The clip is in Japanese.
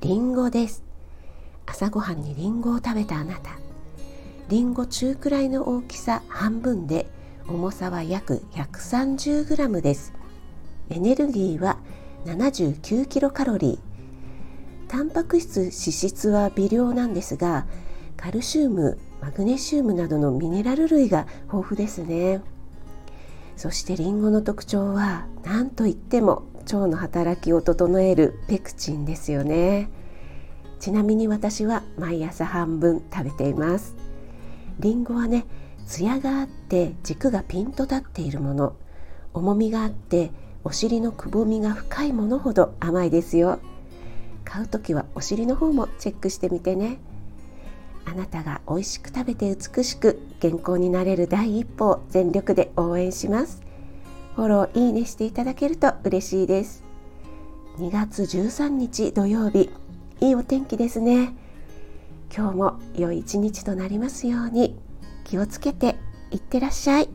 りんごです。朝ごはんにりんごを食べたあなた。りんご中くらいの大きさ半分で重さは約 130g です。エネルギーは79キロカロリー。タンパク質脂質は微量なんですがカルシウムマグネシウムなどのミネラル類が豊富ですね。そしてりんごの特徴は何といっても腸の働きを整えるペクチンですよね。ちなみに私は毎朝半分食べています。りんごはねツヤがあって軸がピンと立っているもの。重みがあってお尻のくぼみが深いものほど甘いですよ。買う時はお尻の方もチェックしてみてね。あなたが美味しく食べて美しく健康になれる第一歩を全力で応援します。フォローいいねしていただけると嬉しいです。2月13日土曜日いいお天気ですね。今日も良い一日となりますように気をつけていってらっしゃい。